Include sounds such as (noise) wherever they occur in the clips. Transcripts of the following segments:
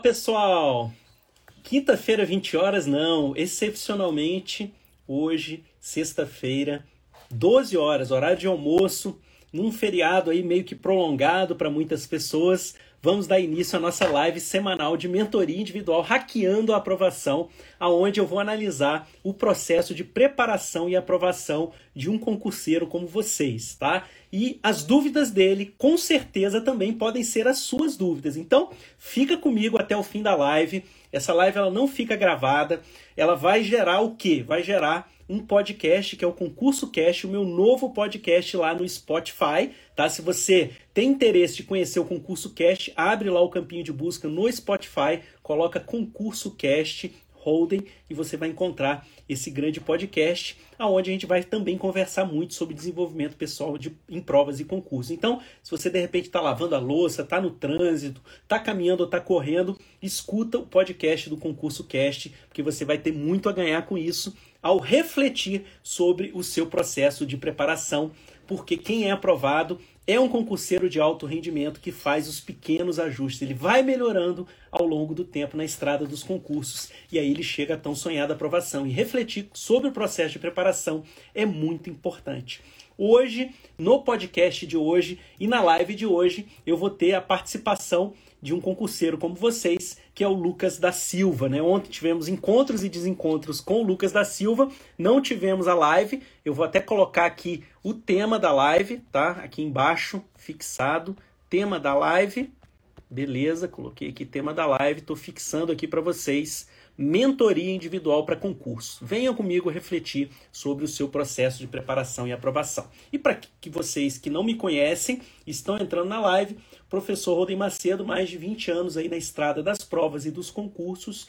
pessoal! Quinta-feira, 20 horas, não. Excepcionalmente, hoje, sexta-feira, 12 horas, horário de almoço, num feriado aí meio que prolongado para muitas pessoas vamos dar início à nossa live semanal de mentoria individual Hackeando a Aprovação, aonde eu vou analisar o processo de preparação e aprovação de um concurseiro como vocês, tá? E as dúvidas dele, com certeza, também podem ser as suas dúvidas. Então, fica comigo até o fim da live. Essa live ela não fica gravada, ela vai gerar o quê? Vai gerar um podcast que é o Concurso Cast, o meu novo podcast lá no Spotify, tá? Se você tem interesse de conhecer o Concurso Cast, abre lá o campinho de busca no Spotify, coloca Concurso Cast Holden e você vai encontrar esse grande podcast, aonde a gente vai também conversar muito sobre desenvolvimento pessoal de, em provas e concursos. Então, se você de repente está lavando a louça, está no trânsito, está caminhando ou está correndo, escuta o podcast do Concurso Cast, porque você vai ter muito a ganhar com isso ao refletir sobre o seu processo de preparação, porque quem é aprovado é um concurseiro de alto rendimento que faz os pequenos ajustes. Ele vai melhorando ao longo do tempo na estrada dos concursos e aí ele chega à tão sonhada aprovação. E refletir sobre o processo de preparação é muito importante. Hoje, no podcast de hoje e na live de hoje, eu vou ter a participação de um concurseiro como vocês, que é o Lucas da Silva. Né? Ontem tivemos encontros e desencontros com o Lucas da Silva, não tivemos a live. Eu vou até colocar aqui o tema da live, tá? Aqui embaixo, fixado, tema da live. Beleza, coloquei aqui tema da live, estou fixando aqui para vocês mentoria individual para concurso. Venha comigo refletir sobre o seu processo de preparação e aprovação. E para que vocês que não me conhecem, estão entrando na live, professor Rodem Macedo, mais de 20 anos aí na estrada das provas e dos concursos.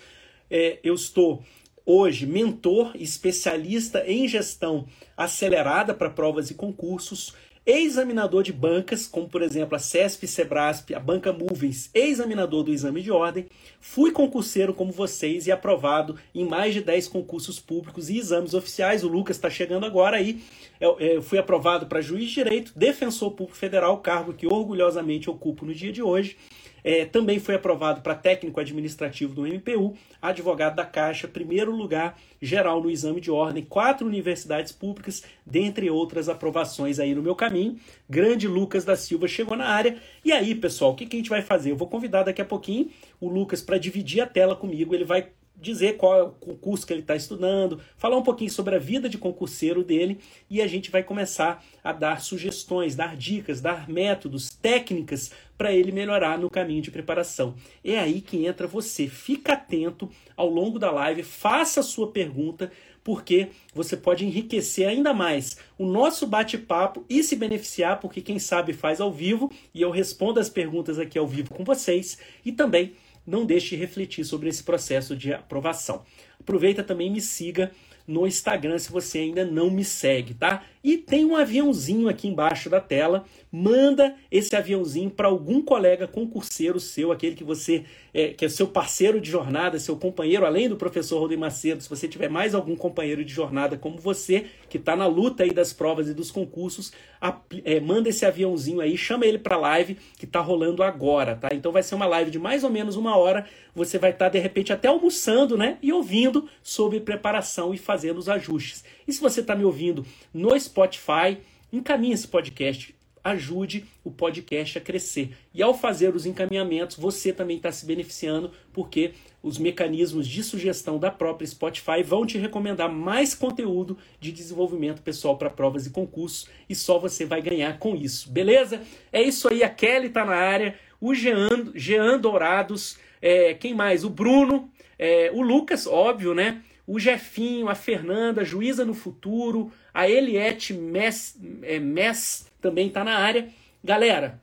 É, eu estou hoje mentor, especialista em gestão acelerada para provas e concursos examinador de bancas, como por exemplo a CESP, Sebrasp, a Banca Movies, examinador do exame de ordem, fui concurseiro como vocês e aprovado em mais de 10 concursos públicos e exames oficiais. O Lucas está chegando agora aí. Eu, eu fui aprovado para juiz de direito, defensor público federal, cargo que orgulhosamente ocupo no dia de hoje. É, também foi aprovado para técnico administrativo do MPU, advogado da Caixa, primeiro lugar geral no exame de ordem, quatro universidades públicas, dentre outras aprovações aí no meu caminho. Grande Lucas da Silva chegou na área. E aí, pessoal, o que, que a gente vai fazer? Eu vou convidar daqui a pouquinho o Lucas para dividir a tela comigo. Ele vai dizer qual é o curso que ele está estudando, falar um pouquinho sobre a vida de concurseiro dele e a gente vai começar a dar sugestões, dar dicas, dar métodos, técnicas para ele melhorar no caminho de preparação. É aí que entra você. Fica atento ao longo da live, faça a sua pergunta, porque você pode enriquecer ainda mais o nosso bate-papo e se beneficiar, porque quem sabe faz ao vivo e eu respondo as perguntas aqui ao vivo com vocês e também não deixe de refletir sobre esse processo de aprovação. Aproveita também e me siga no Instagram se você ainda não me segue, tá? E tem um aviãozinho aqui embaixo da tela. Manda esse aviãozinho para algum colega concurseiro seu, aquele que você é, que é seu parceiro de jornada, seu companheiro, além do professor Rodem Macedo. Se você tiver mais algum companheiro de jornada como você, que está na luta aí das provas e dos concursos, a, é, manda esse aviãozinho aí, chama ele para live que está rolando agora, tá? Então vai ser uma live de mais ou menos uma hora. Você vai estar tá, de repente até almoçando, né? E ouvindo sobre preparação e fazendo os ajustes. E se você está me ouvindo no Spotify, encaminhe esse podcast, ajude o podcast a crescer. E ao fazer os encaminhamentos, você também está se beneficiando, porque os mecanismos de sugestão da própria Spotify vão te recomendar mais conteúdo de desenvolvimento pessoal para provas e concursos, e só você vai ganhar com isso, beleza? É isso aí, a Kelly está na área, o Jean, Jean Dourados, é, quem mais? O Bruno, é, o Lucas, óbvio, né? o Jefinho, a Fernanda, juíza no futuro, a Eliette Mess, é, Mess também está na área. Galera,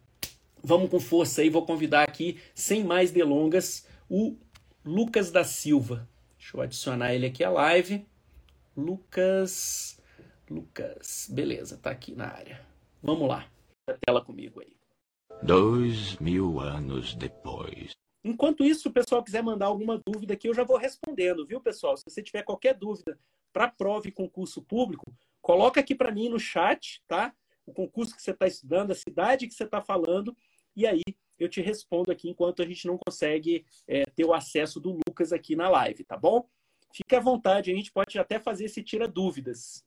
vamos com força aí, vou convidar aqui, sem mais delongas, o Lucas da Silva. Deixa eu adicionar ele aqui à live. Lucas. Lucas, beleza, tá aqui na área. Vamos lá, a tela comigo aí. Dois mil anos depois. Enquanto isso, se o pessoal quiser mandar alguma dúvida aqui, eu já vou respondendo, viu, pessoal? Se você tiver qualquer dúvida para prova e concurso público, coloca aqui para mim no chat, tá? O concurso que você está estudando, a cidade que você está falando, e aí eu te respondo aqui enquanto a gente não consegue é, ter o acesso do Lucas aqui na live, tá bom? Fique à vontade, a gente pode até fazer esse tira dúvidas.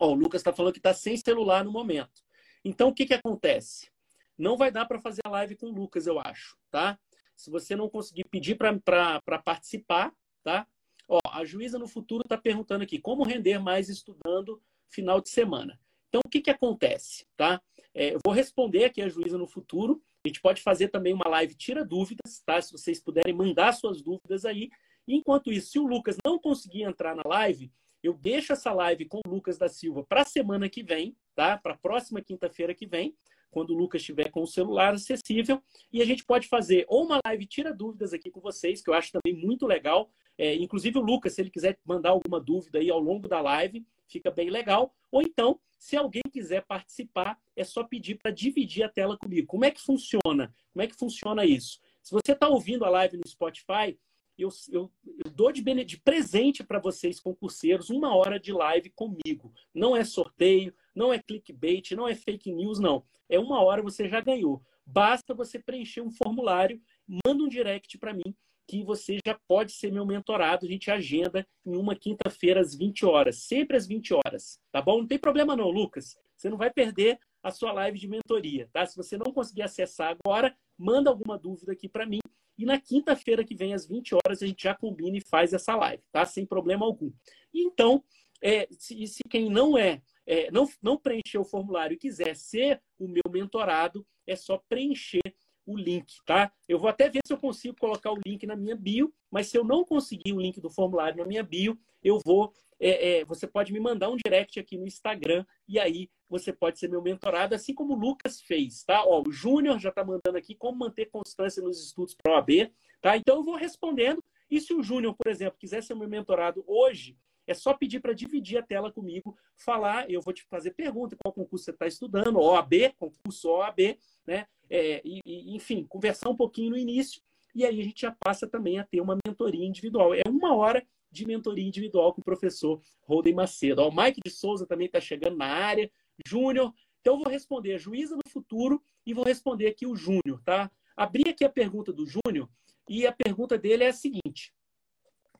Ó, o Lucas está falando que está sem celular no momento. Então, o que, que acontece? Não vai dar para fazer a live com o Lucas, eu acho, tá? Se você não conseguir pedir para participar, tá? Ó, a juíza no futuro está perguntando aqui como render mais estudando final de semana. Então, o que, que acontece? Tá? É, eu vou responder aqui a juíza no futuro. A gente pode fazer também uma live tira dúvidas, tá? Se vocês puderem mandar suas dúvidas aí. Enquanto isso, se o Lucas não conseguir entrar na live, eu deixo essa live com o Lucas da Silva para a semana que vem, tá? Para a próxima quinta-feira que vem, quando o Lucas estiver com o celular acessível. E a gente pode fazer ou uma live tira dúvidas aqui com vocês, que eu acho também muito legal. É, inclusive o Lucas, se ele quiser mandar alguma dúvida aí ao longo da live, fica bem legal. Ou então, se alguém quiser participar, é só pedir para dividir a tela comigo. Como é que funciona? Como é que funciona isso? Se você está ouvindo a live no Spotify, eu, eu, eu dou de, de presente para vocês, concurseiros, uma hora de live comigo. Não é sorteio, não é clickbait, não é fake news, não. É uma hora você já ganhou. Basta você preencher um formulário, manda um direct para mim que você já pode ser meu mentorado. A gente agenda em uma quinta-feira às 20 horas, sempre às 20 horas, tá bom? Não tem problema não, Lucas. Você não vai perder a sua live de mentoria, tá? Se você não conseguir acessar agora, manda alguma dúvida aqui para mim. E na quinta-feira que vem, às 20 horas, a gente já combina e faz essa live, tá? Sem problema algum. E então, é, se, se quem não é, é, não, não preencheu o formulário e quiser ser o meu mentorado, é só preencher o link, tá? Eu vou até ver se eu consigo colocar o link na minha bio, mas se eu não conseguir o link do formulário na minha bio, eu vou. É, é, você pode me mandar um direct aqui no Instagram e aí você pode ser meu mentorado, assim como o Lucas fez, tá? Ó, o Júnior já está mandando aqui como manter constância nos estudos para OAB, tá? Então eu vou respondendo. E se o Júnior, por exemplo, quiser ser meu mentorado hoje, é só pedir para dividir a tela comigo, falar, eu vou te fazer pergunta, qual concurso você está estudando, OAB, concurso OAB, né? É, e, e, enfim, conversar um pouquinho no início, e aí a gente já passa também a ter uma mentoria individual. É uma hora de mentoria individual com o professor Roden Macedo. Ó, o Mike de Souza também está chegando na área, Júnior. Então, eu vou responder a juíza no futuro e vou responder aqui o Júnior, tá? Abri aqui a pergunta do Júnior e a pergunta dele é a seguinte.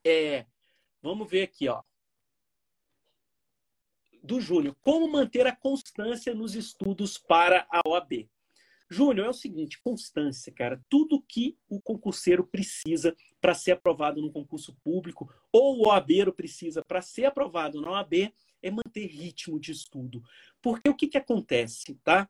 É, vamos ver aqui, ó do Júnior. Como manter a constância nos estudos para a OAB? Júnior, é o seguinte, constância, cara. Tudo que o concurseiro precisa para ser aprovado no concurso público ou o OABeiro precisa para ser aprovado na OAB é manter ritmo de estudo. Porque o que, que acontece, tá?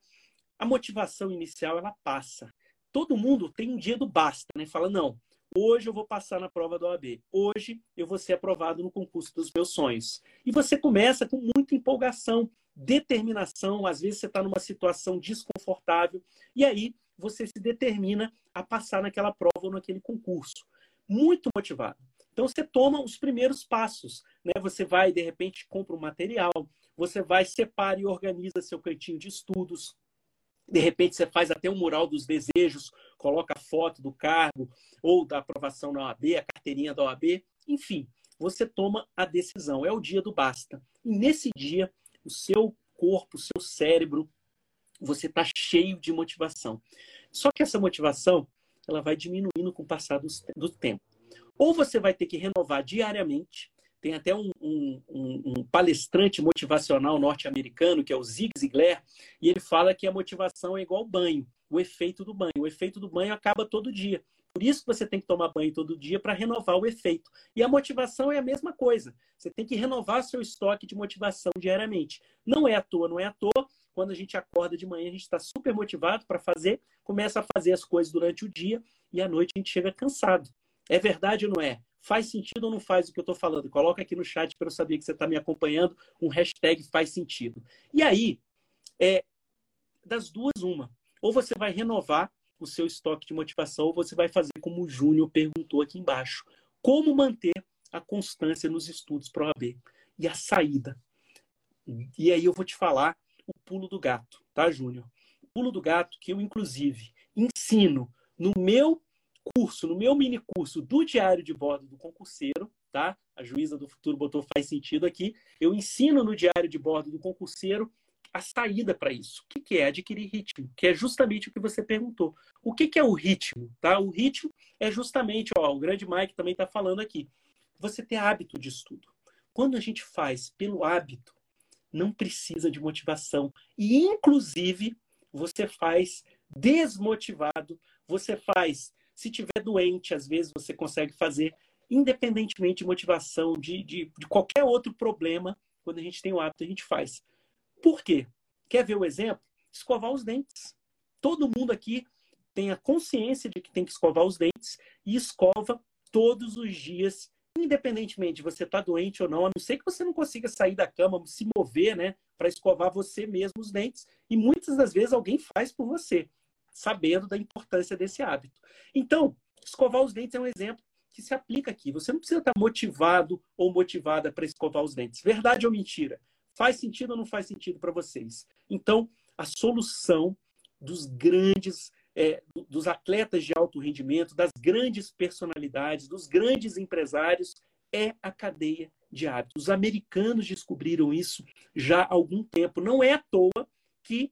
A motivação inicial, ela passa. Todo mundo tem um dia do basta, né? Fala, não, Hoje eu vou passar na prova da OAB. Hoje eu vou ser aprovado no concurso dos meus sonhos. E você começa com muita empolgação, determinação. Às vezes você está numa situação desconfortável e aí você se determina a passar naquela prova ou naquele concurso. Muito motivado. Então você toma os primeiros passos, né? Você vai de repente compra um material, você vai separa e organiza seu cantinho de estudos, de repente você faz até um mural dos desejos, coloca a foto do cargo ou da aprovação na OAB, a carteirinha da OAB, enfim, você toma a decisão. É o dia do basta. E nesse dia, o seu corpo, o seu cérebro, você está cheio de motivação. Só que essa motivação, ela vai diminuindo com o passar do, do tempo. Ou você vai ter que renovar diariamente, tem até um, um, um palestrante motivacional norte-americano, que é o Zig Ziglar, e ele fala que a motivação é igual banho, o efeito do banho. O efeito do banho acaba todo dia. Por isso que você tem que tomar banho todo dia para renovar o efeito. E a motivação é a mesma coisa. Você tem que renovar seu estoque de motivação diariamente. Não é à toa, não é à toa. Quando a gente acorda de manhã, a gente está super motivado para fazer, começa a fazer as coisas durante o dia e à noite a gente chega cansado. É verdade ou não é? Faz sentido ou não faz o que eu estou falando? Coloca aqui no chat para eu saber que você está me acompanhando, um hashtag faz sentido. E aí, é, das duas, uma. Ou você vai renovar o seu estoque de motivação, ou você vai fazer como o Júnior perguntou aqui embaixo. Como manter a constância nos estudos para o AB? E a saída. E aí eu vou te falar o pulo do gato, tá, Júnior? O pulo do gato que eu, inclusive, ensino no meu curso, no meu mini curso do diário de bordo do concurseiro, tá? A juíza do futuro botou faz sentido aqui. Eu ensino no diário de bordo do concurseiro a saída para isso. O que é adquirir ritmo? Que é justamente o que você perguntou. O que é o ritmo? Tá? O ritmo é justamente, ó, o grande Mike também está falando aqui, você ter hábito de estudo. Quando a gente faz pelo hábito, não precisa de motivação. E, inclusive, você faz desmotivado, você faz, se tiver doente, às vezes você consegue fazer, independentemente de motivação, de, de, de qualquer outro problema, quando a gente tem o hábito, a gente faz. Por quê? Quer ver o exemplo? Escovar os dentes. Todo mundo aqui tem a consciência de que tem que escovar os dentes e escova todos os dias, independentemente de você estar tá doente ou não, a não ser que você não consiga sair da cama, se mover, né, para escovar você mesmo os dentes. E muitas das vezes alguém faz por você, sabendo da importância desse hábito. Então, escovar os dentes é um exemplo que se aplica aqui. Você não precisa estar motivado ou motivada para escovar os dentes. Verdade ou mentira? Faz sentido ou não faz sentido para vocês? Então, a solução dos grandes, é, dos atletas de alto rendimento, das grandes personalidades, dos grandes empresários, é a cadeia de hábitos. Os americanos descobriram isso já há algum tempo. Não é à toa que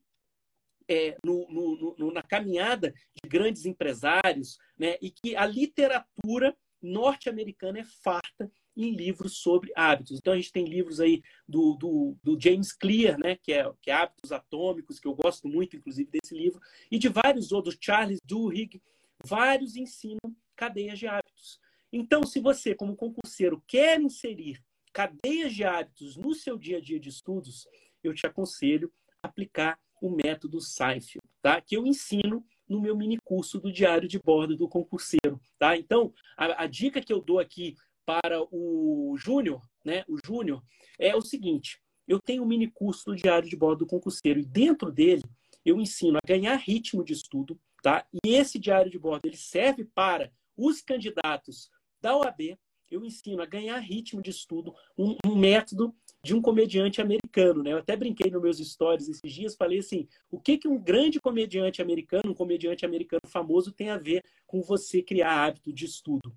é, no, no, no, na caminhada de grandes empresários, né, e que a literatura norte-americana é farta em livros sobre hábitos. Então a gente tem livros aí do, do, do, James Clear, né, que é, que é Hábitos Atômicos, que eu gosto muito, inclusive, desse livro, e de vários outros, Charles Duhigg, vários ensinam cadeias de hábitos. Então, se você, como concurseiro, quer inserir cadeias de hábitos no seu dia a dia de estudos, eu te aconselho a aplicar o método Seinfeld, tá? que eu ensino no meu mini curso do Diário de Bordo do Concurseiro. Tá? Então, a, a dica que eu dou aqui para o Júnior, né, o Júnior, é o seguinte: eu tenho um mini curso do Diário de Bordo do Concurseiro e dentro dele eu ensino a ganhar ritmo de estudo, tá? E esse diário de bordo ele serve para os candidatos da OAB. Eu ensino a ganhar ritmo de estudo, um, um método de um comediante americano, né? Eu até brinquei nos meus stories esses dias, falei assim: o que que um grande comediante americano, um comediante americano famoso tem a ver com você criar hábito de estudo?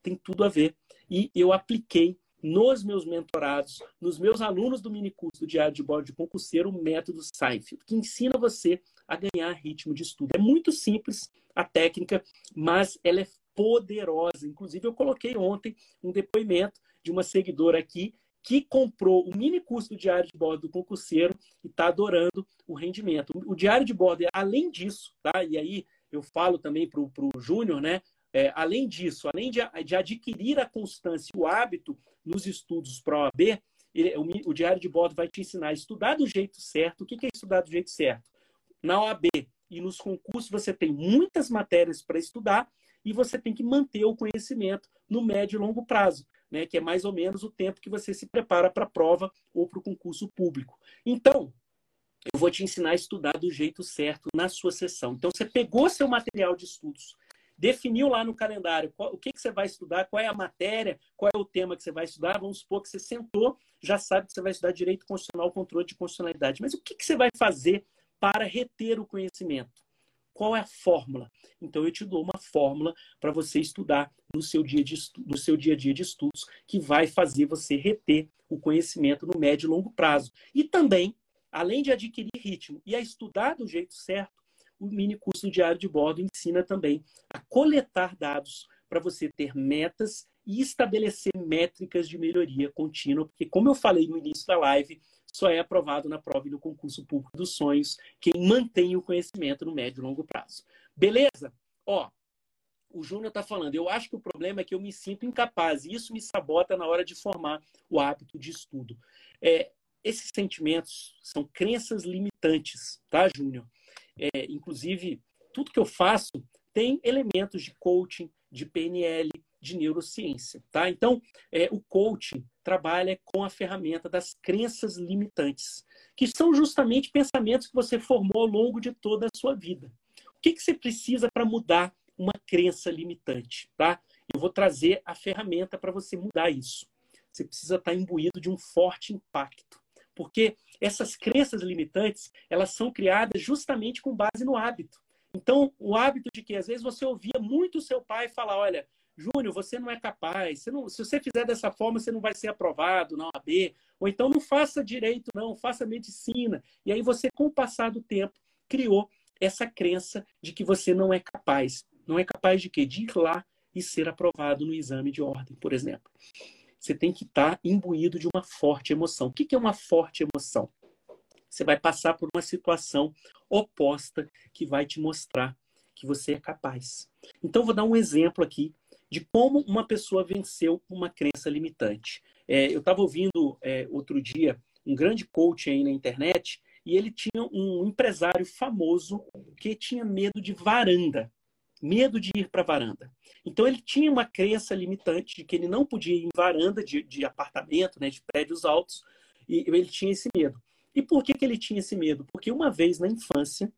Tem tudo a ver e eu apliquei nos meus mentorados, nos meus alunos do minicurso do Diário de Bordo de Concurseiro, o método Seinfeld, que ensina você a ganhar ritmo de estudo. É muito simples a técnica, mas ela é poderosa. Inclusive, eu coloquei ontem um depoimento de uma seguidora aqui que comprou o mini curso do Diário de Bordo do concurseiro e está adorando o rendimento. O Diário de Bordo, além disso, tá? E aí eu falo também para o Júnior, né? É, além disso, além de, de, adquirir a constância e o hábito nos estudos para a OAB, ele, o, o, Diário de Bordo vai te ensinar a estudar do jeito certo. O que, que é estudar do jeito certo? Na OAB e nos concursos você tem muitas matérias para estudar e você tem que manter o conhecimento no médio e longo prazo, né? que é mais ou menos o tempo que você se prepara para a prova ou para o concurso público. Então, eu vou te ensinar a estudar do jeito certo na sua sessão. Então, você pegou seu material de estudos, definiu lá no calendário qual, o que, que você vai estudar, qual é a matéria, qual é o tema que você vai estudar. Vamos supor que você sentou, já sabe que você vai estudar direito constitucional, controle de constitucionalidade. Mas o que, que você vai fazer para reter o conhecimento? Qual é a fórmula? Então eu te dou uma fórmula para você estudar no seu, dia de no seu dia a dia de estudos, que vai fazer você reter o conhecimento no médio e longo prazo. E também, além de adquirir ritmo e a estudar do jeito certo, o mini curso diário de bordo ensina também a coletar dados para você ter metas e estabelecer métricas de melhoria contínua, porque, como eu falei no início da live, só é aprovado na prova e no concurso público dos sonhos quem mantém o conhecimento no médio e longo prazo. Beleza? Ó, o Júnior está falando, eu acho que o problema é que eu me sinto incapaz e isso me sabota na hora de formar o hábito de estudo. É, esses sentimentos são crenças limitantes, tá, Júnior? É, inclusive, tudo que eu faço tem elementos de coaching, de PNL, de neurociência, tá? Então, é, o coaching trabalha com a ferramenta das crenças limitantes, que são justamente pensamentos que você formou ao longo de toda a sua vida. O que, que você precisa para mudar uma crença limitante, tá? Eu vou trazer a ferramenta para você mudar isso. Você precisa estar imbuído de um forte impacto, porque essas crenças limitantes, elas são criadas justamente com base no hábito. Então, o hábito de que às vezes você ouvia muito o seu pai falar, olha, Júnior, você não é capaz, você não, se você fizer dessa forma, você não vai ser aprovado na OAB, Ou então não faça direito, não, faça medicina. E aí você, com o passar do tempo, criou essa crença de que você não é capaz. Não é capaz de quê? De ir lá e ser aprovado no exame de ordem, por exemplo. Você tem que estar imbuído de uma forte emoção. O que é uma forte emoção? Você vai passar por uma situação oposta que vai te mostrar que você é capaz. Então, vou dar um exemplo aqui de como uma pessoa venceu uma crença limitante. É, eu estava ouvindo é, outro dia um grande coach aí na internet e ele tinha um empresário famoso que tinha medo de varanda, medo de ir para varanda. Então ele tinha uma crença limitante de que ele não podia ir em varanda de, de apartamento, né, de prédios altos, e ele tinha esse medo. E por que, que ele tinha esse medo? Porque uma vez na infância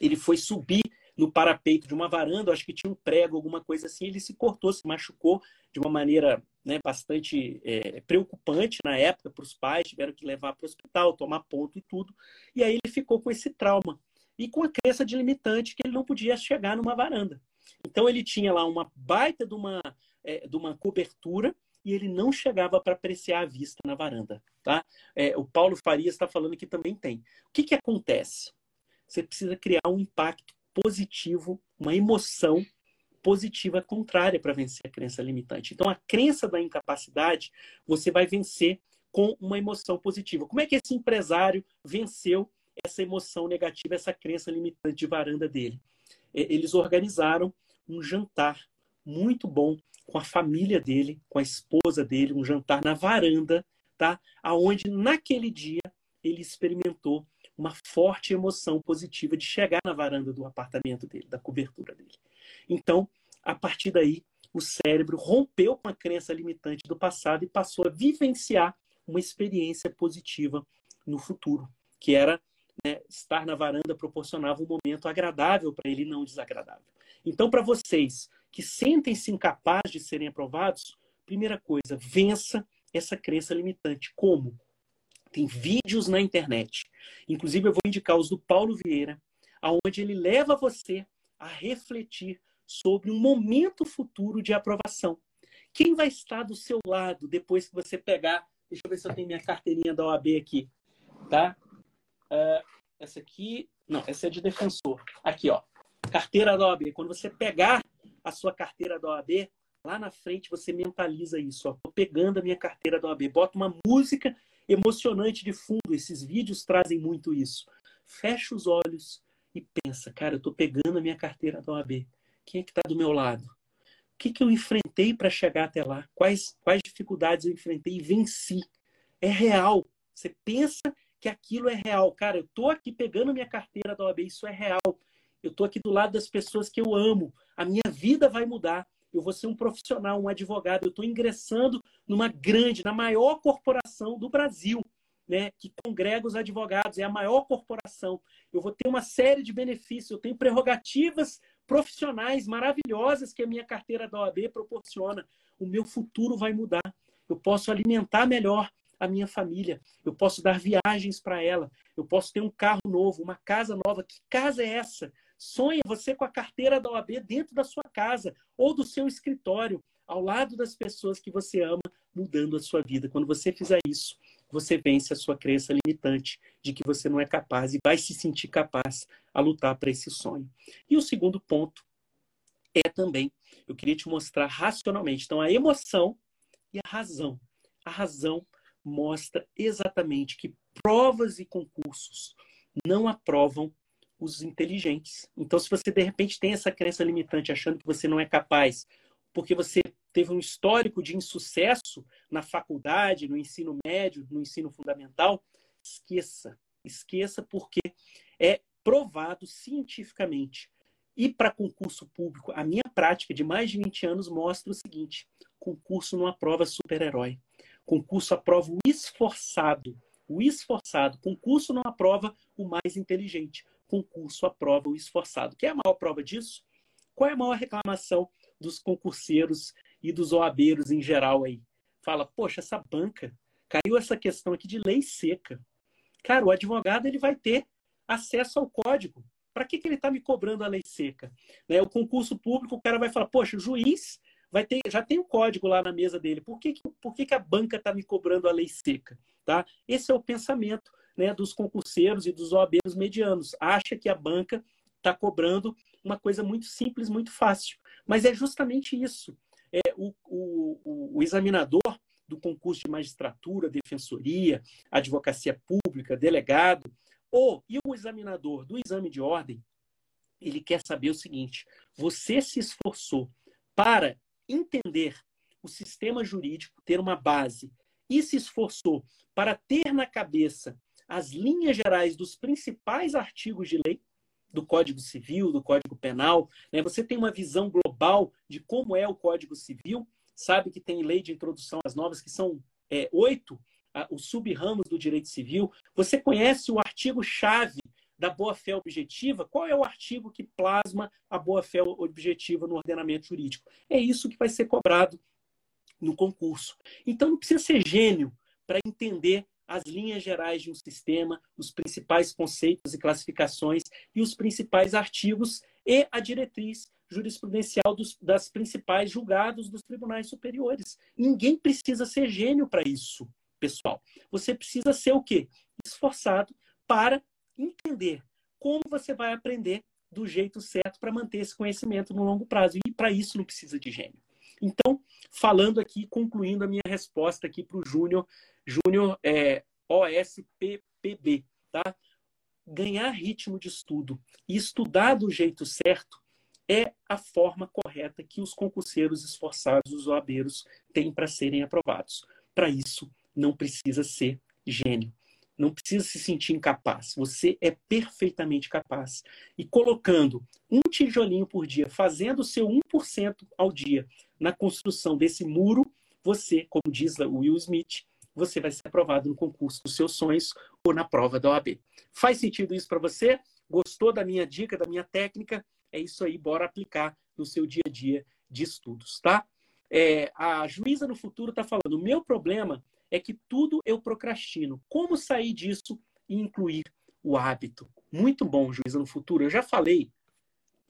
ele foi subir no parapeito de uma varanda, acho que tinha um prego, alguma coisa assim, ele se cortou, se machucou de uma maneira né, bastante é, preocupante na época para os pais, tiveram que levar para o hospital, tomar ponto e tudo. E aí ele ficou com esse trauma e com a crença de limitante que ele não podia chegar numa varanda. Então ele tinha lá uma baita de uma, é, de uma cobertura e ele não chegava para apreciar a vista na varanda. Tá? É, o Paulo Farias está falando que também tem. O que, que acontece? Você precisa criar um impacto positivo, uma emoção positiva contrária para vencer a crença limitante. Então, a crença da incapacidade, você vai vencer com uma emoção positiva. Como é que esse empresário venceu essa emoção negativa, essa crença limitante de varanda dele? Eles organizaram um jantar muito bom com a família dele, com a esposa dele, um jantar na varanda, tá? Aonde naquele dia ele experimentou uma forte emoção positiva de chegar na varanda do apartamento dele, da cobertura dele. Então, a partir daí, o cérebro rompeu com a crença limitante do passado e passou a vivenciar uma experiência positiva no futuro, que era né, estar na varanda proporcionava um momento agradável para ele, não desagradável. Então, para vocês que sentem-se incapazes de serem aprovados, primeira coisa, vença essa crença limitante. Como? Tem vídeos na internet. Inclusive, eu vou indicar os do Paulo Vieira, aonde ele leva você a refletir sobre um momento futuro de aprovação. Quem vai estar do seu lado depois que você pegar? Deixa eu ver se eu tenho minha carteirinha da OAB aqui, tá? Uh, essa aqui, não, essa é de defensor. Aqui, ó, carteira da OAB. Quando você pegar a sua carteira da OAB, lá na frente você mentaliza isso. Ó, tô pegando a minha carteira da OAB. Bota uma música emocionante de fundo. Esses vídeos trazem muito isso. Fecha os olhos e pensa, cara, eu estou pegando a minha carteira da OAB. Quem é que está do meu lado? O que, que eu enfrentei para chegar até lá? Quais, quais dificuldades eu enfrentei e venci? É real. Você pensa que aquilo é real. Cara, eu estou aqui pegando minha carteira da OAB, isso é real. Eu estou aqui do lado das pessoas que eu amo. A minha vida vai mudar eu vou ser um profissional, um advogado, eu estou ingressando numa grande, na maior corporação do Brasil, né, que congrega os advogados, é a maior corporação. Eu vou ter uma série de benefícios, eu tenho prerrogativas profissionais maravilhosas que a minha carteira da OAB proporciona. O meu futuro vai mudar. Eu posso alimentar melhor a minha família, eu posso dar viagens para ela, eu posso ter um carro novo, uma casa nova. Que casa é essa? Sonha você com a carteira da OAB dentro da sua casa ou do seu escritório, ao lado das pessoas que você ama, mudando a sua vida. Quando você fizer isso, você vence a sua crença limitante de que você não é capaz e vai se sentir capaz a lutar para esse sonho. E o segundo ponto é também, eu queria te mostrar racionalmente. Então, a emoção e a razão. A razão mostra exatamente que provas e concursos não aprovam os inteligentes. Então, se você de repente tem essa crença limitante achando que você não é capaz, porque você teve um histórico de insucesso na faculdade, no ensino médio, no ensino fundamental, esqueça. Esqueça porque é provado cientificamente. E para concurso público, a minha prática de mais de 20 anos mostra o seguinte: concurso não aprova super-herói. Concurso aprova o esforçado. O esforçado. Concurso não aprova o mais inteligente concurso aprova o esforçado. Quer a maior prova disso? Qual é a maior reclamação dos concurseiros e dos OABeiros em geral aí? Fala, poxa, essa banca caiu essa questão aqui de lei seca. Cara, o advogado ele vai ter acesso ao código. Para que, que ele está me cobrando a lei seca? Né? O concurso público, o cara vai falar, poxa, o juiz vai ter, já tem o um código lá na mesa dele. Por que, por que, que a banca está me cobrando a lei seca? Tá? Esse é o pensamento né, dos concurseiros e dos OABeiros medianos. Acha que a banca está cobrando uma coisa muito simples, muito fácil. Mas é justamente isso. É, o, o, o examinador do concurso de magistratura, defensoria, advocacia pública, delegado, ou e o examinador do exame de ordem, ele quer saber o seguinte: você se esforçou para entender o sistema jurídico, ter uma base, e se esforçou para ter na cabeça as linhas gerais dos principais artigos de lei, do Código Civil, do Código Penal, né? você tem uma visão global de como é o Código Civil, sabe que tem lei de introdução às novas, que são é, oito, os sub-ramos do direito civil. Você conhece o artigo-chave da boa-fé objetiva? Qual é o artigo que plasma a boa-fé objetiva no ordenamento jurídico? É isso que vai ser cobrado no concurso. Então, não precisa ser gênio para entender as linhas gerais de um sistema, os principais conceitos e classificações e os principais artigos e a diretriz jurisprudencial dos, das principais julgados dos tribunais superiores. Ninguém precisa ser gênio para isso, pessoal. Você precisa ser o quê? Esforçado para entender como você vai aprender do jeito certo para manter esse conhecimento no longo prazo. E para isso não precisa de gênio. Então, falando aqui, concluindo a minha resposta aqui para o Júnior, Júnior é, OSPPB, tá? Ganhar ritmo de estudo e estudar do jeito certo é a forma correta que os concurseiros esforçados, os OABeiros, têm para serem aprovados. Para isso, não precisa ser gênio. Não precisa se sentir incapaz. Você é perfeitamente capaz. E colocando um tijolinho por dia, fazendo o seu 1% ao dia na construção desse muro, você, como diz o Will Smith, você vai ser aprovado no concurso dos seus sonhos ou na prova da OAB. Faz sentido isso para você? Gostou da minha dica, da minha técnica? É isso aí, bora aplicar no seu dia a dia de estudos, tá? É, a juíza no futuro está falando: o meu problema é que tudo eu procrastino. Como sair disso e incluir o hábito? Muito bom, juíza no futuro. Eu já falei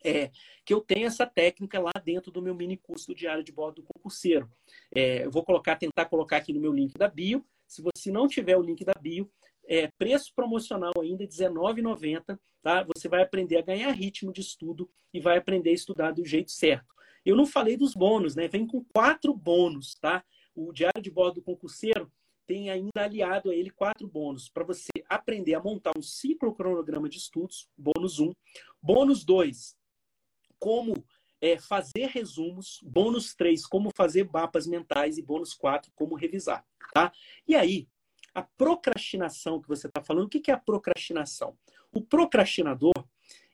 é, que eu tenho essa técnica lá dentro do meu mini curso do Diário de Bordo do Concurseiro. É, eu vou colocar, tentar colocar aqui no meu link da bio. Se você não tiver o link da bio, é, preço promocional ainda R$19,90, tá? Você vai aprender a ganhar ritmo de estudo e vai aprender a estudar do jeito certo. Eu não falei dos bônus, né? Vem com quatro bônus, tá? O diário de bordo do concurseiro tem ainda aliado a ele quatro bônus para você aprender a montar um ciclo cronograma de estudos, bônus 1. Um. Bônus 2, como é, fazer resumos. Bônus 3, como fazer mapas mentais. E bônus 4, como revisar. Tá? E aí, a procrastinação que você está falando, o que é a procrastinação? O procrastinador,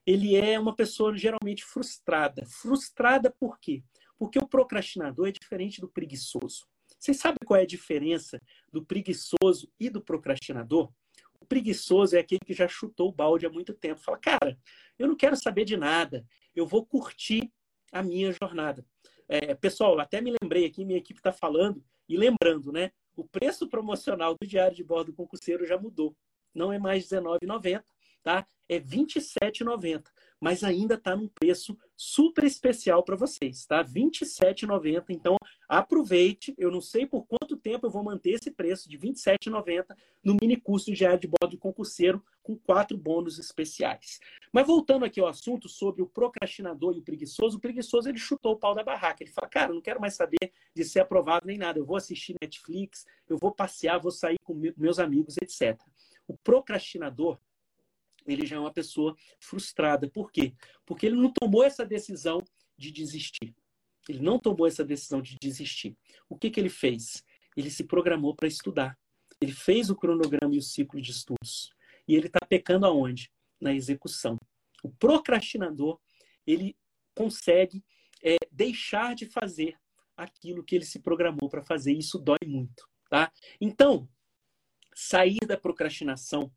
ele é uma pessoa geralmente frustrada. Frustrada por quê? Porque o procrastinador é diferente do preguiçoso. Vocês sabem qual é a diferença do preguiçoso e do procrastinador? O preguiçoso é aquele que já chutou o balde há muito tempo. Fala, cara, eu não quero saber de nada. Eu vou curtir a minha jornada. É, pessoal, até me lembrei aqui, minha equipe está falando e lembrando, né? O preço promocional do diário de bordo do concurseiro já mudou. Não é mais R$19,90, tá? É R$27,90 mas ainda está num preço super especial para vocês, tá? R$ 27,90. Então, aproveite. Eu não sei por quanto tempo eu vou manter esse preço de R$ 27,90 no mini curso diário de bordo de concurseiro com quatro bônus especiais. Mas voltando aqui ao assunto sobre o procrastinador e o preguiçoso, o preguiçoso ele chutou o pau da barraca. Ele fala, cara, não quero mais saber de ser aprovado nem nada. Eu vou assistir Netflix, eu vou passear, vou sair com meus amigos, etc. O procrastinador ele já é uma pessoa frustrada. Por quê? Porque ele não tomou essa decisão de desistir. Ele não tomou essa decisão de desistir. O que, que ele fez? Ele se programou para estudar. Ele fez o cronograma e o ciclo de estudos. E ele está pecando aonde? Na execução. O procrastinador, ele consegue é, deixar de fazer aquilo que ele se programou para fazer. E isso dói muito. Tá? Então, sair da procrastinação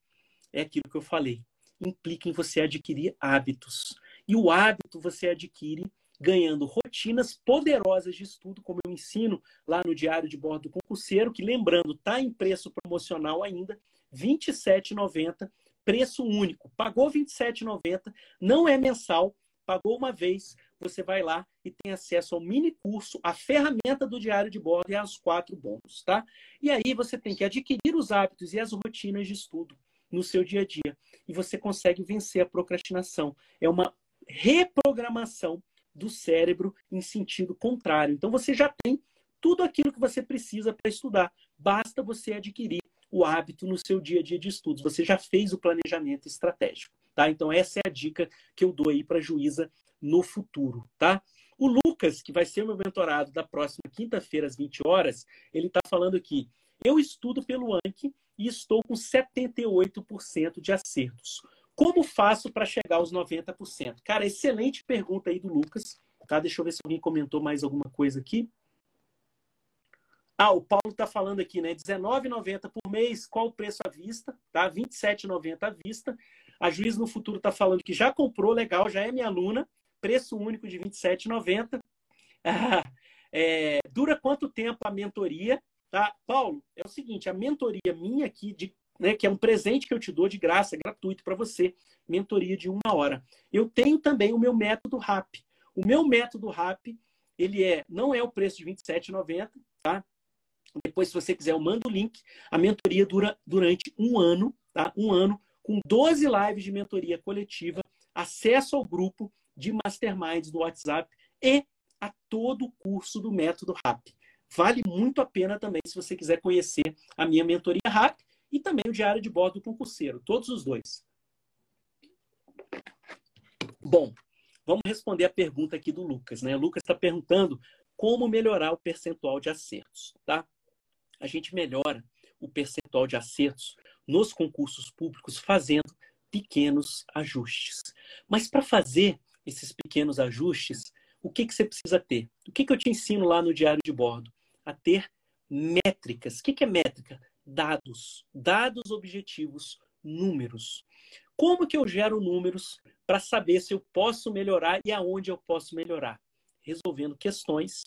é aquilo que eu falei implica em você adquirir hábitos. E o hábito você adquire ganhando rotinas poderosas de estudo, como eu ensino lá no Diário de Bordo do Concurseiro, que lembrando, está em preço promocional ainda, R$ 27,90, preço único. Pagou R$ 27,90, não é mensal, pagou uma vez, você vai lá e tem acesso ao mini curso, a ferramenta do diário de bordo e aos quatro bônus, tá? E aí você tem que adquirir os hábitos e as rotinas de estudo no seu dia a dia e você consegue vencer a procrastinação. É uma reprogramação do cérebro em sentido contrário. Então você já tem tudo aquilo que você precisa para estudar. Basta você adquirir o hábito no seu dia a dia de estudos. Você já fez o planejamento estratégico, tá? Então essa é a dica que eu dou aí para a juíza no futuro, tá? O Lucas, que vai ser meu mentorado da próxima quinta-feira às 20 horas, ele está falando aqui: eu estudo pelo Anki e estou com 78% de acertos. Como faço para chegar aos 90%? Cara, excelente pergunta aí do Lucas. Tá? Deixa eu ver se alguém comentou mais alguma coisa aqui. Ah, o Paulo está falando aqui, né? R$19,90 por mês, qual o preço à vista? Tá? R$27,90 à vista. A Juiz no Futuro está falando que já comprou, legal, já é minha aluna preço único de R$ 27,90. (laughs) Ah, é, dura quanto tempo a mentoria? Tá? Paulo, é o seguinte, a mentoria minha aqui, de, né, que é um presente que eu te dou de graça, gratuito para você, mentoria de uma hora. Eu tenho também o meu método RAP. O meu método RAP, ele é, não é o preço de R$ 27,90, tá? Depois, se você quiser, eu mando o link. A mentoria dura durante um ano, tá? Um ano, com 12 lives de mentoria coletiva, acesso ao grupo, de masterminds do WhatsApp e a todo o curso do método RAP. Vale muito a pena também se você quiser conhecer a minha mentoria RAP e também o diário de bordo do concurseiro, todos os dois. Bom, vamos responder a pergunta aqui do Lucas, né? O Lucas está perguntando como melhorar o percentual de acertos, tá? A gente melhora o percentual de acertos nos concursos públicos fazendo pequenos ajustes. Mas para fazer esses pequenos ajustes, o que, que você precisa ter? O que, que eu te ensino lá no diário de bordo? A ter métricas. O que, é métrica? Dados. Dados objetivos, números. Como que eu gero números para saber se eu posso melhorar e aonde eu posso melhorar? Resolvendo questões.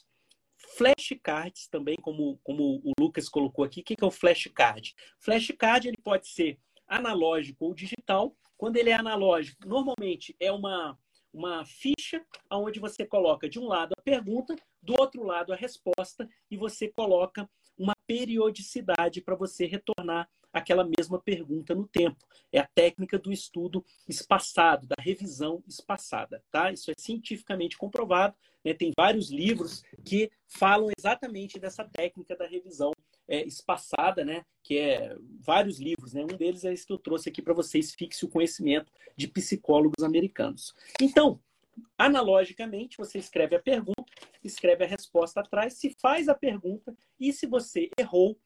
Flashcards também, como, como o Lucas colocou aqui. O que é o flashcard? Flashcard ele pode ser analógico ou digital. Quando ele é analógico, normalmente é uma, uma ficha onde você coloca de um lado a pergunta, do outro lado a resposta, e você coloca uma periodicidade para você retornar aquela mesma pergunta no tempo. É a técnica do estudo espaçado, da revisão espaçada, tá? Isso é cientificamente comprovado, né? Tem vários livros que falam exatamente dessa técnica da revisão é, espaçada, né? Que é vários livros, né? Um deles é esse que eu trouxe aqui para vocês, fixe o conhecimento de psicólogos americanos. Então, analogicamente, você escreve a pergunta, escreve a resposta atrás, se faz a pergunta e se você errou,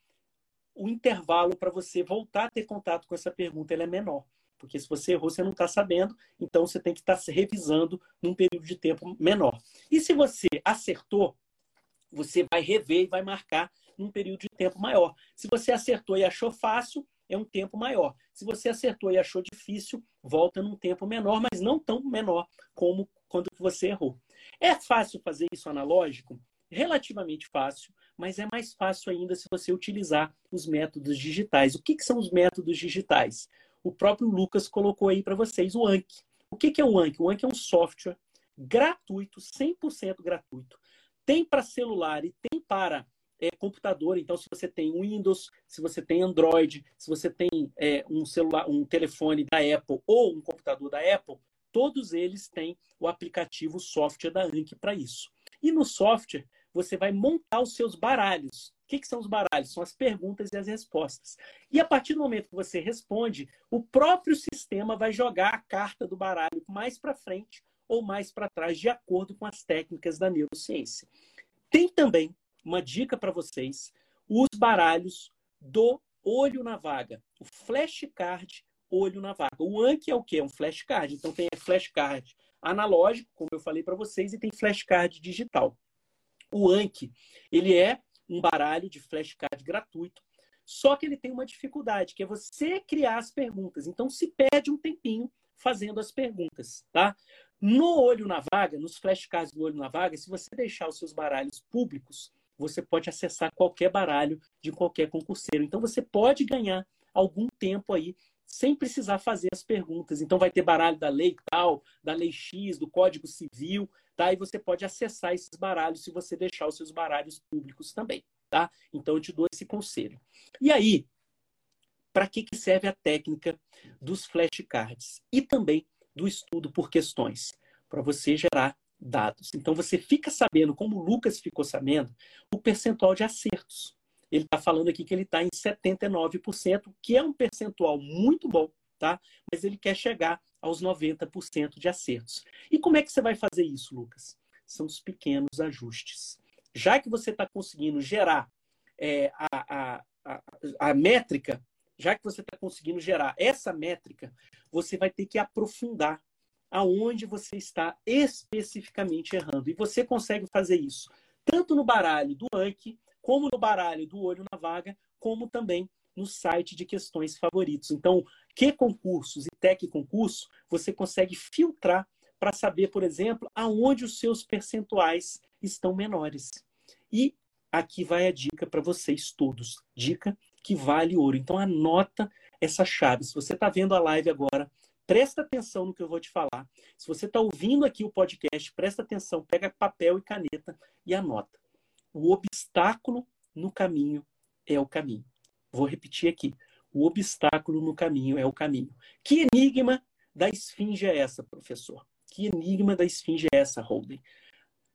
o intervalo para você voltar a ter contato com essa pergunta é menor. Porque se você errou, você não está sabendo, então você tem que estar tá se revisando num período de tempo menor. E se você acertou, você vai rever e vai marcar num período de tempo maior. Se você acertou e achou fácil, é um tempo maior. Se você acertou e achou difícil, volta num tempo menor, mas não tão menor como quando você errou. É fácil fazer isso analógico? Relativamente fácil, mas é mais fácil ainda se você utilizar os métodos digitais. O que, que são os métodos digitais? O próprio Lucas colocou aí para vocês o Anki. O que, que é o Anki? O Anki é um software gratuito, 100% gratuito. Tem para celular e tem para é, computador. Então, se você tem Windows, se você tem Android, se você tem é, um celular, um telefone da Apple ou um computador da Apple, todos eles têm o aplicativo software da Anki para isso. E no software, você vai montar os seus baralhos. O que, que, são os baralhos? São as perguntas e as respostas. E a partir do momento que você responde, o próprio sistema vai jogar a carta do baralho mais para frente ou mais para trás, de acordo com as técnicas da neurociência. Tem também uma dica para vocês: os baralhos do olho na vaga, o flashcard olho na vaga. O Anki é o que? É um flashcard. Então tem flashcard analógico, como eu falei para vocês, e tem flashcard digital. O Anki, ele é um baralho de flashcard gratuito, só que ele tem uma dificuldade, que é você criar as perguntas. Então se perde um tempinho fazendo as perguntas, tá? No olho na vaga, nos flashcards do olho na vaga, se você deixar os seus baralhos públicos, você pode acessar qualquer baralho de qualquer concurseiro. Então você pode ganhar algum tempo aí sem precisar fazer as perguntas. Então vai ter baralho da lei tal, da lei X, do Código Civil, tá? E você pode acessar esses baralhos se você deixar os seus baralhos públicos também, tá? Então eu te dou esse conselho. E aí, para que, que serve a técnica dos flashcards e também do estudo por questões? Para você gerar dados. Então você fica sabendo, como o Lucas ficou sabendo, o percentual de acertos. Ele está falando aqui que ele está em 79%, que é um percentual muito bom, tá? Mas ele quer chegar aos 90% de acertos. E como é que você vai fazer isso, Lucas? São os pequenos ajustes. Já que você está conseguindo gerar é, a, a, a, a métrica, já que você está conseguindo gerar essa métrica, você vai ter que aprofundar aonde você está especificamente errando. E você consegue fazer isso tanto no baralho do Anki, como no baralho do Olho na Vaga, como também no site de questões favoritos. Então, que concursos e tech concurso você consegue filtrar para saber, por exemplo, aonde os seus percentuais estão menores. E aqui vai a dica para vocês todos. Dica que vale ouro. Então anota essa chave. Se você está vendo a live agora, presta atenção no que eu vou te falar. Se você está ouvindo aqui o podcast, presta atenção, pega papel e caneta e anota. O obstáculo no caminho é o caminho. Vou repetir aqui. O obstáculo no caminho é o caminho. Que enigma da esfinge é essa, professor? Que enigma da esfinge é essa, Holden?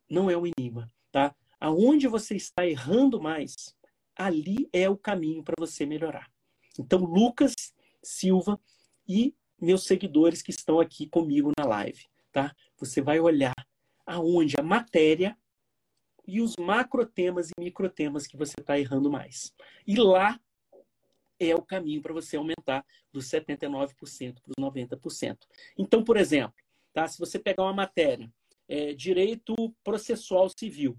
Não é um enigma, tá? Aonde você está errando mais, ali é o caminho para você melhorar. Então, Lucas Silva e meus seguidores que estão aqui comigo na live, tá? Você vai olhar aonde a matéria e os macrotemas e microtemas que você está errando mais. E lá é o caminho para você aumentar dos 79% para os 90%. Então, por exemplo, tá? se você pegar uma matéria, é, direito processual civil,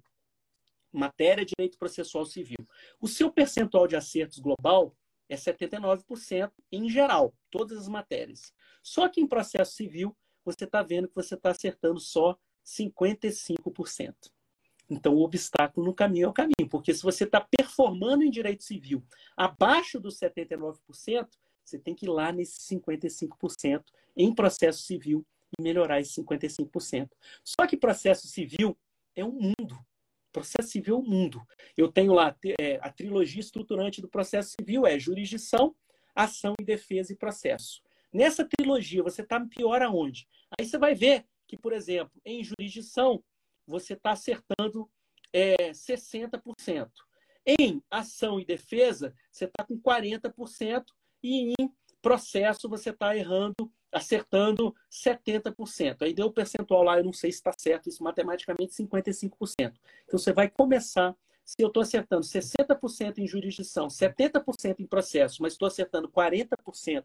matéria direito processual civil, o seu percentual de acertos global é 79% em geral, todas as matérias. Só que em processo civil, você está vendo que você está acertando só 55%. Então, o obstáculo no caminho é o caminho, porque se você está performando em direito civil abaixo dos 79%, você tem que ir lá nesses 55% em processo civil e melhorar esses 55%. Só que processo civil é um mundo. Processo civil mundo. Eu tenho lá é, a trilogia estruturante do processo civil, é jurisdição, ação e defesa e processo. Nessa trilogia, você está pior aonde? Aí você vai ver que, por exemplo, em jurisdição, você está acertando é, 60%. Em ação e defesa, você está com 40%. E em processo, você está errando, acertando 70%. Aí deu o percentual lá, eu não sei se está certo, isso matematicamente 55%. Então você vai começar. Se eu estou acertando 60% em jurisdição, 70% em processo, mas estou acertando 40%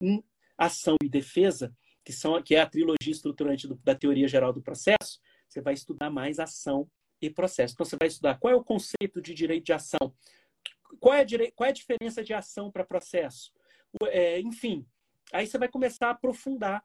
em ação e defesa, que, são, que é a trilogia estruturante do, da teoria geral do processo, você vai estudar mais ação e processo. Então, você vai estudar qual é o conceito de direito de ação, qual é a, qual é a diferença de ação para processo, é, enfim. Aí você vai começar a aprofundar,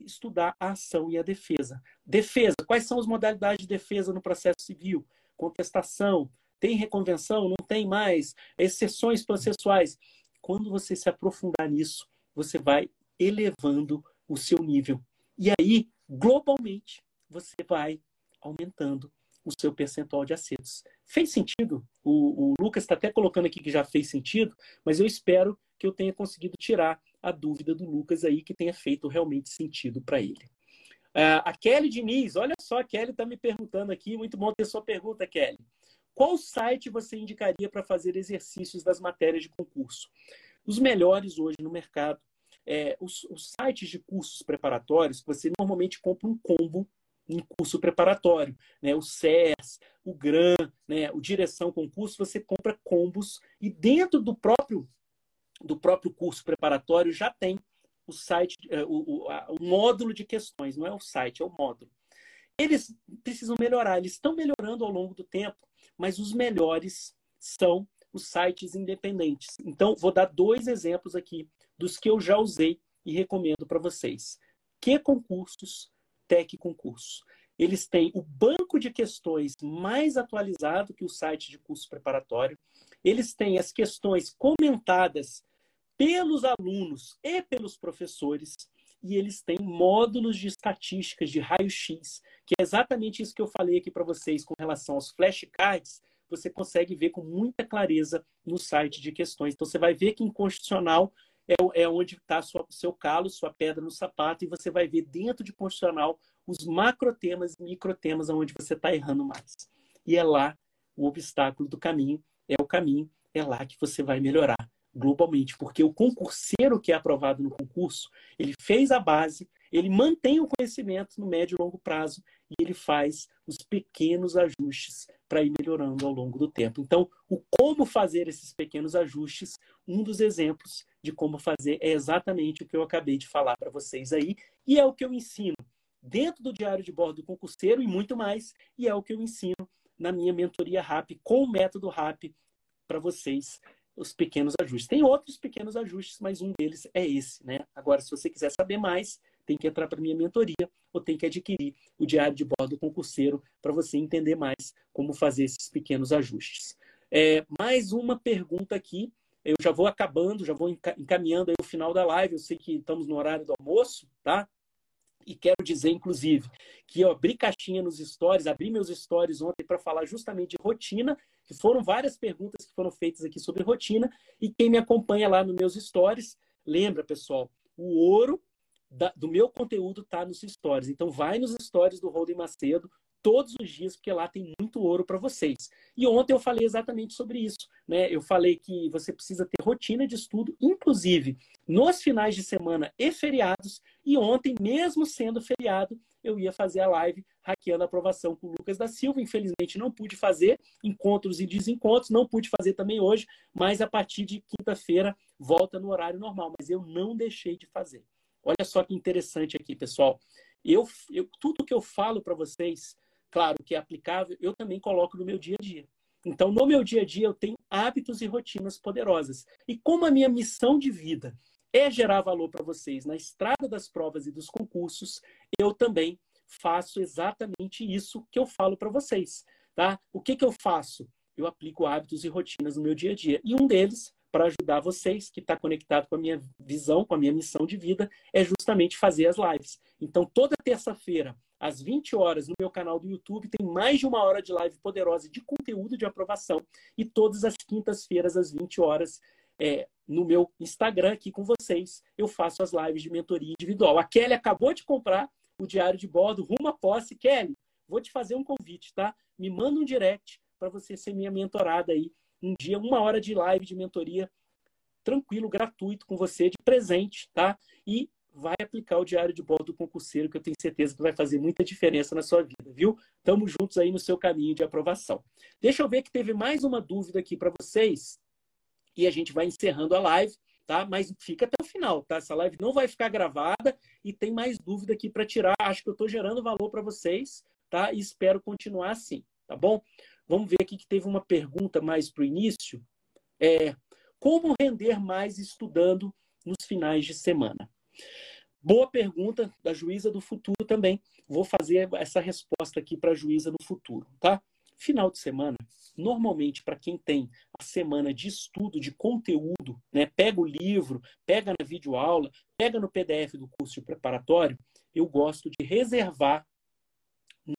estudar a ação e a defesa. Defesa, quais são as modalidades de defesa no processo civil? Contestação, tem reconvenção, não tem mais, exceções processuais. Quando você se aprofundar nisso, você vai elevando o seu nível. E aí, globalmente, você vai aumentando o seu percentual de acertos. Fez sentido? O, o Lucas está até colocando aqui que já fez sentido, mas eu espero que eu tenha conseguido tirar a dúvida do Lucas aí, que tenha feito realmente sentido para ele. Uh, a Kelly Diniz, olha só, a Kelly está me perguntando aqui, muito bom ter sua pergunta, Kelly. Qual site você indicaria para fazer exercícios das matérias de concurso? Os melhores hoje no mercado. É, os, os sites de cursos preparatórios, você normalmente compra um combo um curso preparatório, né? O SES, o GRAM, né? o Direção Concurso, você compra combos e dentro do próprio do próprio curso preparatório já tem o site, eh, o, o, a, o módulo de questões, não é o site, é o módulo. Eles precisam melhorar, eles estão melhorando ao longo do tempo, mas os melhores são os sites independentes. Então, vou dar dois exemplos aqui dos que eu já usei e recomendo para vocês. Que concursos Tec Concurso. Eles têm o banco de questões mais atualizado que o site de curso preparatório. Eles têm as questões comentadas pelos alunos e pelos professores, e eles têm módulos de estatísticas de raio-x, que é exatamente isso que eu falei aqui para vocês com relação aos flashcards, você consegue ver com muita clareza no site de questões. Então, você vai ver que em constitucional é, é onde está o seu calo, sua pedra no sapato, e você vai ver dentro de constitucional os macrotemas e microtemas onde você está errando mais. E é lá o obstáculo do caminho, é o caminho, é lá que você vai melhorar globalmente, porque o concurseiro que é aprovado no concurso, ele fez a base, ele mantém o conhecimento no médio e longo prazo e ele faz os pequenos ajustes para ir melhorando ao longo do tempo. Então, o como fazer esses pequenos ajustes, um dos exemplos de como fazer é exatamente o que eu acabei de falar para vocês aí, e é o que eu ensino dentro do diário de bordo do concurseiro e muito mais, e é o que eu ensino na minha mentoria RAP com o método RAP para vocês os pequenos ajustes. Tem outros pequenos ajustes, mas um deles é esse, né? Agora, se você quiser saber mais, tem que entrar para minha mentoria ou tem que adquirir o diário de bordo concurseiro para você entender mais como fazer esses pequenos ajustes. É, mais uma pergunta aqui. Eu já vou acabando, já vou encaminhando o final da live. Eu sei que estamos no horário do almoço, tá? E quero dizer, inclusive, que eu abri caixinha nos stories, abri meus stories ontem para falar justamente de rotina, que foram várias perguntas que foram feitas aqui sobre rotina. E quem me acompanha lá nos meus stories, lembra, pessoal, o ouro da, do meu conteúdo está nos stories. Então, vai nos stories do Holden Macedo todos os dias, porque lá tem muito ouro para vocês. E ontem eu falei exatamente sobre isso. Né? Eu falei que você precisa ter rotina de estudo, inclusive nos finais de semana e feriados. E ontem, mesmo sendo feriado, eu ia fazer a live hackeando a aprovação com o Lucas da Silva. Infelizmente, não pude fazer encontros e desencontros, não pude fazer também hoje, mas a partir de quinta-feira volta no horário normal. Mas eu não deixei de fazer. Olha só que interessante aqui, pessoal. Eu, eu tudo que eu falo para vocês, claro que é aplicável, eu também coloco no meu dia a dia. Então, no meu dia a dia, eu tenho hábitos e rotinas poderosas. E como a minha missão de vida é gerar valor para vocês na estrada das provas e dos concursos, eu também faço exatamente isso que eu falo para vocês. Tá? O que, que eu faço? Eu aplico hábitos e rotinas no meu dia a dia. E um deles para ajudar vocês, que está conectado com a minha visão, com a minha missão de vida, é justamente fazer as lives. Então, toda terça-feira, às 20 horas, no meu canal do YouTube, tem mais de uma hora de live poderosa de conteúdo de aprovação. E todas as quintas-feiras, às 20 horas, é, no meu Instagram aqui com vocês, eu faço as lives de mentoria individual. A Kelly acabou de comprar o diário de bordo rumo à posse. Kelly, vou te fazer um convite, tá? Me manda um direct para você ser minha mentorada aí um dia, uma hora de live de mentoria tranquilo, gratuito com você, de presente, tá? E vai aplicar o diário de bordo do concurseiro, que eu tenho certeza que vai fazer muita diferença na sua vida, viu? Estamos juntos aí no seu caminho de aprovação. Deixa eu ver que teve mais uma dúvida aqui para vocês e a gente vai encerrando a live, tá? Mas fica até o final, tá? Essa live não vai ficar gravada e tem mais dúvida aqui para tirar. Acho que eu estou gerando valor para vocês, tá? E espero continuar assim, tá bom? Vamos ver aqui que teve uma pergunta mais para o início. É, como render mais estudando nos finais de semana? Boa pergunta da juíza do futuro também. Vou fazer essa resposta aqui para a juíza no futuro, tá? Final de semana, normalmente para quem tem a semana de estudo, de conteúdo, né? Pega o livro, pega na videoaula, pega no PDF do curso preparatório, eu gosto de reservar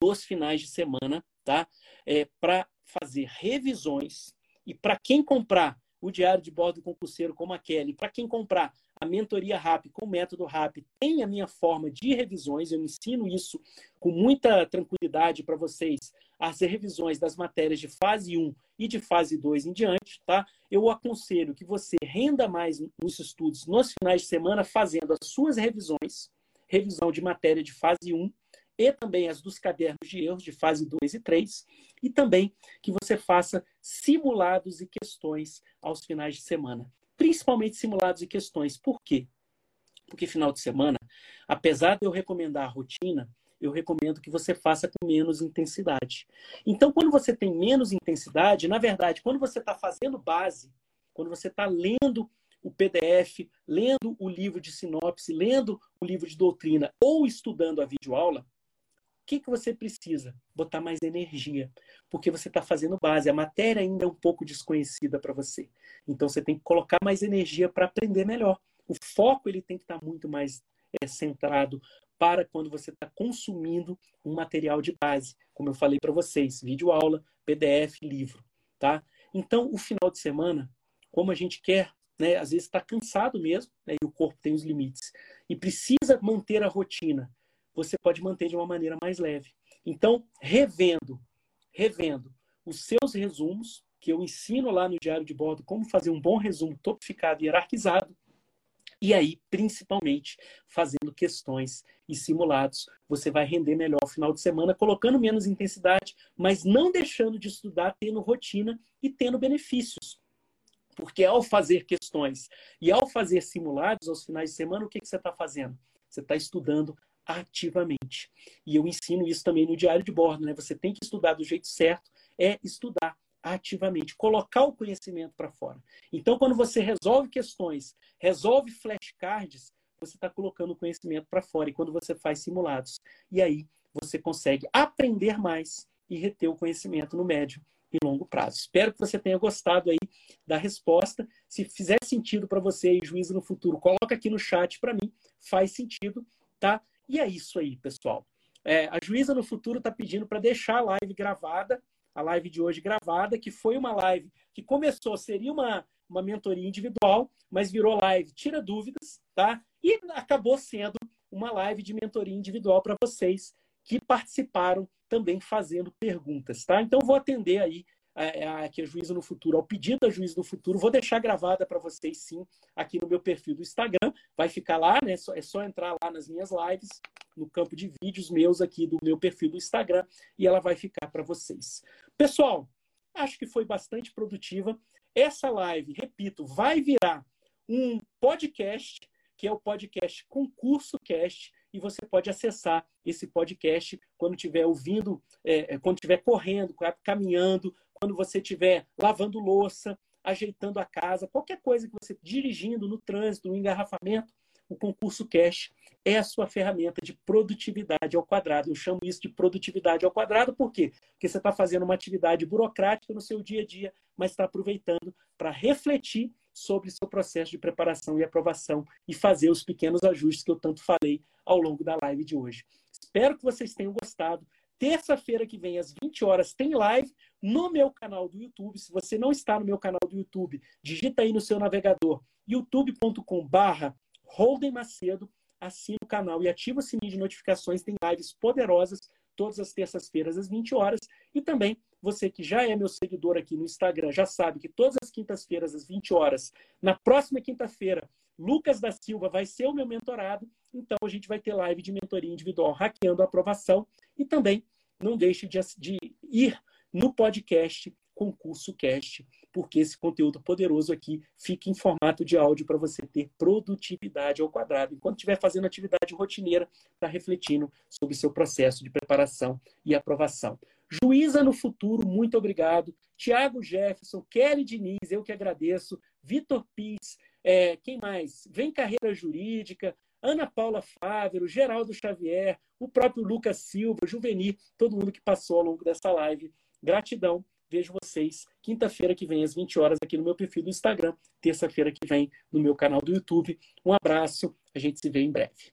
nos finais de semana tá? É, para fazer revisões e para quem comprar o diário de bordo concurseiro como a Kelly, para quem comprar a mentoria RAP com o método RAP, tem a minha forma de revisões, eu ensino isso com muita tranquilidade para vocês, as revisões das matérias de fase 1 e de fase 2 em diante, tá? Eu aconselho que você renda mais nos estudos nos finais de semana fazendo as suas revisões, revisão de matéria de fase 1 e também as dos cadernos de erros de fase 2 e 3, e também que você faça simulados e questões aos finais de semana. Principalmente simulados e questões. Por quê? Porque final de semana, apesar de eu recomendar a rotina, eu recomendo que você faça com menos intensidade. Então, quando você tem menos intensidade, na verdade, quando você está fazendo base, quando você está lendo o PDF, lendo o livro de sinopse, lendo o livro de doutrina ou estudando a videoaula, que, que você precisa? Botar mais energia, porque você está fazendo base. A matéria ainda é um pouco desconhecida para você. Então você tem que colocar mais energia para aprender melhor. O foco ele tem que estar tá muito mais é, centrado para quando você está consumindo um material de base, como eu falei para vocês, vídeo aula, PDF, livro, tá? Então, o final de semana, como a gente quer, né, às vezes está cansado mesmo, né, e o corpo tem os limites, e precisa manter a rotina, você pode manter de uma maneira mais leve. Então, revendo, revendo os seus resumos, que eu ensino lá no diário de bordo como fazer um bom resumo topificado e hierarquizado, e aí, principalmente, fazendo questões e simulados, você vai render melhor no final de semana, colocando menos intensidade, mas não deixando de estudar, tendo rotina e tendo benefícios. Porque ao fazer questões e ao fazer simulados aos finais de semana, o que, que você está fazendo? Você está estudando ativamente. E eu ensino isso também no diário de bordo, né? Você tem que estudar do jeito certo, é estudar ativamente, colocar o conhecimento para fora. Então, quando você resolve questões, resolve flashcards, você está colocando o conhecimento para fora. E quando você faz simulados, e aí você consegue aprender mais e reter o conhecimento no médio e longo prazo. Espero que você tenha gostado aí da resposta. Se fizer sentido para você juízo no futuro, coloca aqui no chat para mim. Faz sentido, tá? E é isso aí, pessoal. É, a juíza no futuro está pedindo para deixar a live gravada, a live de hoje gravada, que foi uma live que começou, seria uma, uma mentoria individual, mas virou live Tira Dúvidas, tá? E acabou sendo uma live de mentoria individual para vocês que participaram também fazendo perguntas, tá? Então vou atender aí aqui a Juízo no Futuro, ao pedido da Juízo no Futuro. Vou deixar gravada para vocês, sim, aqui no meu perfil do Instagram. Vai ficar lá, né? É só entrar lá nas minhas lives, no campo de vídeos meus aqui do meu perfil do Instagram, e ela vai ficar para vocês. Pessoal, acho que foi bastante produtiva. Essa live, repito, vai virar um podcast, que é o podcast Concurso Cast, e você pode acessar esse podcast quando estiver ouvindo, é, é quando estiver correndo, caminhando, quando você estiver lavando louça, ajeitando a casa, qualquer coisa que você dirigindo no trânsito, no engarrafamento, o concurso cash é a sua ferramenta de produtividade ao quadrado. Eu chamo isso de produtividade ao quadrado, por quê? Porque você está fazendo uma atividade burocrática no seu dia a dia, mas está aproveitando para refletir sobre seu processo de preparação e aprovação e fazer os pequenos ajustes que eu tanto falei ao longo da live de hoje. Espero que vocês tenham gostado. Terça-feira que vem, às 20 horas, tem live no meu canal do YouTube. Se você não está no meu canal do YouTube, digita aí no seu navegador youtube.com/barra Holden Macedo, assina o canal e ativa o sininho de notificações. Tem lives poderosas todas as terças-feiras às 20 horas. E também, você que já é meu seguidor aqui no Instagram, já sabe que todas as quintas-feiras às 20 horas, na próxima quinta-feira, Lucas da Silva vai ser o meu mentorado. Então, a gente vai ter live de mentoria individual hackeando a aprovação. E também não deixe de, de ir no podcast Concurso Cast, porque esse conteúdo poderoso aqui fica em formato de áudio para você ter produtividade ao quadrado. Enquanto estiver fazendo atividade rotineira, está refletindo sobre seu processo de preparação e aprovação. Juíza no futuro, muito obrigado. Tiago Jefferson, Kelly Diniz, eu que agradeço. Vitor Pires, é, quem mais? Vem Carreira Jurídica, Ana Paula Fávero, Geraldo Xavier, o próprio Lucas Silva, Juvenir, todo mundo que passou ao longo dessa live. Gratidão. Vejo vocês quinta-feira que vem, às 20 horas, aqui no meu perfil do Instagram. Terça-feira que vem, no meu canal do YouTube. Um abraço. A gente se vê em breve.